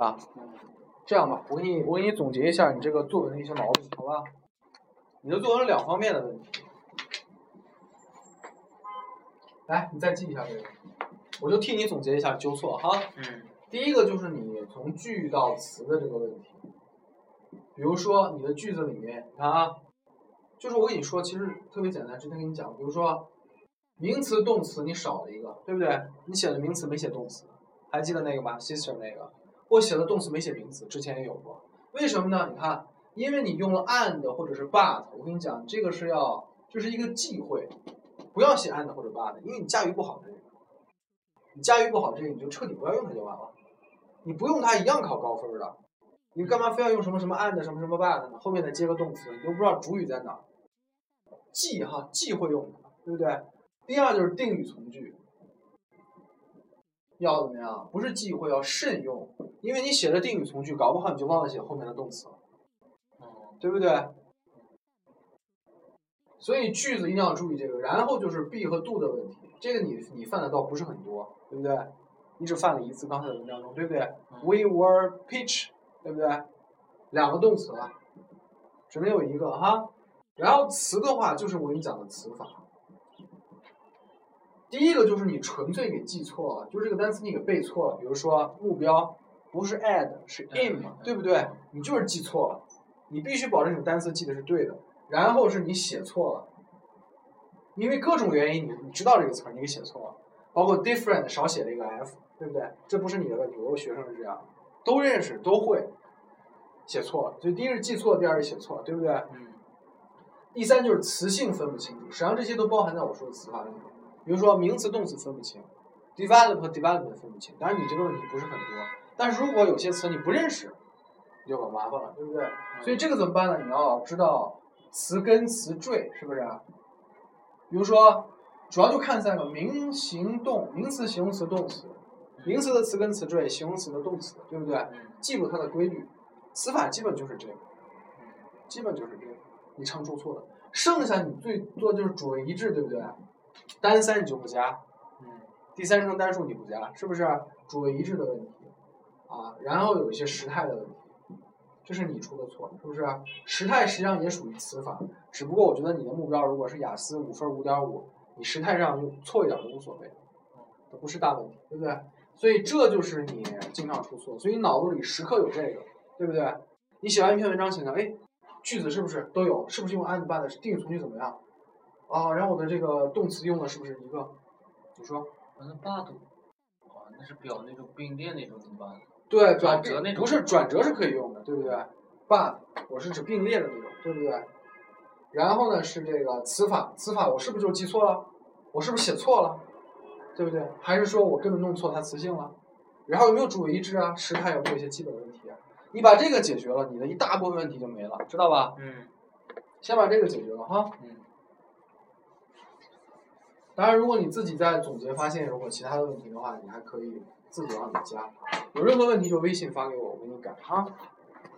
啊，这样吧，我给你我给你总结一下你这个作文的一些毛病，好吧？你的作文是两方面的问题。来，你再记一下这个，我就替你总结一下纠错哈。嗯第一个就是你从句到词的这个问题，比如说你的句子里面，你看啊，就是我跟你说，其实特别简单，之前跟你讲，比如说名词、动词你少了一个，对不对？你写了名词没写动词，还记得那个吗？sister 那个，我写了动词没写名词，之前也有过，为什么呢？你看，因为你用了 and 或者是 but，我跟你讲，这个是要就是一个忌讳，不要写 and 或者 but，因为你驾驭不好这个，你驾驭不好这个，你就彻底不要用它就完了。你不用它一样考高分的，你干嘛非要用什么什么 and 什么什么 but 呢？后面再接个动词，你都不知道主语在哪。忌哈忌会用它，对不对？第二就是定语从句，要怎么样？不是忌讳，要慎用，因为你写了定语从句，搞不好你就忘了写后面的动词了，哦对不对？所以句子一定要注意这个。然后就是 be 和 do 的问题，这个你你犯的倒不是很多，对不对？你只犯了一次，刚才的文章中，对不对？We were pitch，对不对？两个动词了，只能有一个哈。然后词的话，就是我给你讲的词法。第一个就是你纯粹给记错了，就是这个单词你给背错了。比如说目标不是 add 是 aim，对不对？你就是记错了，你必须保证你单词记的是对的。然后是你写错了，因为各种原因你你知道这个词儿，你给写错了。包括 different 少写了一个 f，对不对？这不是你的问题，我有学生是这样，都认识都会，写错了。所以第一是记错，第二是写错，对不对？嗯第三就是词性分不清楚，实际上这些都包含在我说的词法里面。比如说名词、动词分不清，develop 和 development 分不清。当然你这个问题不是很多，但是如果有些词你不认识，你就很麻烦了，对不对？所以这个怎么办呢？你要知道词根、词缀，是不是？比如说，主要就看三个：名、形、动，名词、形容词、动词。名词的词根、词缀，形容词的动词，对不对？嗯记住它的规律，词法基本就是这个，基本就是这个，你常出错的。剩下你最多就是主谓一致，对不对？单三你就不加，嗯第三人称单数你不加，是不是？主谓一致的问题啊，然后有一些时态的问题，这是你出的错，是不是？时态实际上也属于词法，只不过我觉得你的目标如果是雅思五分五点五，你时态上就错一点都无所谓，这不是大问题，对不对？所以这就是你经常出错，所以你脑子里时刻有这个，对不对？你写完一篇文章，想想，哎，句子是不是都有？是不是用 and but 定语从句怎么样？啊，然后我的这个动词用的是不是一个？你说？那是霸度，啊，那是表那种并列那种怎么办？对，转折那种不是转折是可以用的，对不对？but 我是指并列的那种，对不对？然后呢是这个词法，词法我是不是就记错了？我是不是写错了？对不对？还是说我根本弄错它词性了？然后有没有主谓一致啊？时态有没有一些基本问题啊？你把这个解决了，你的一大部分问题就没了，知道吧？嗯先把这个解决了哈。嗯当然，如果你自己在总结发现如果其他的问题的话，你还可以自己往里加。有任何问题就微信发给我，我给你改哈。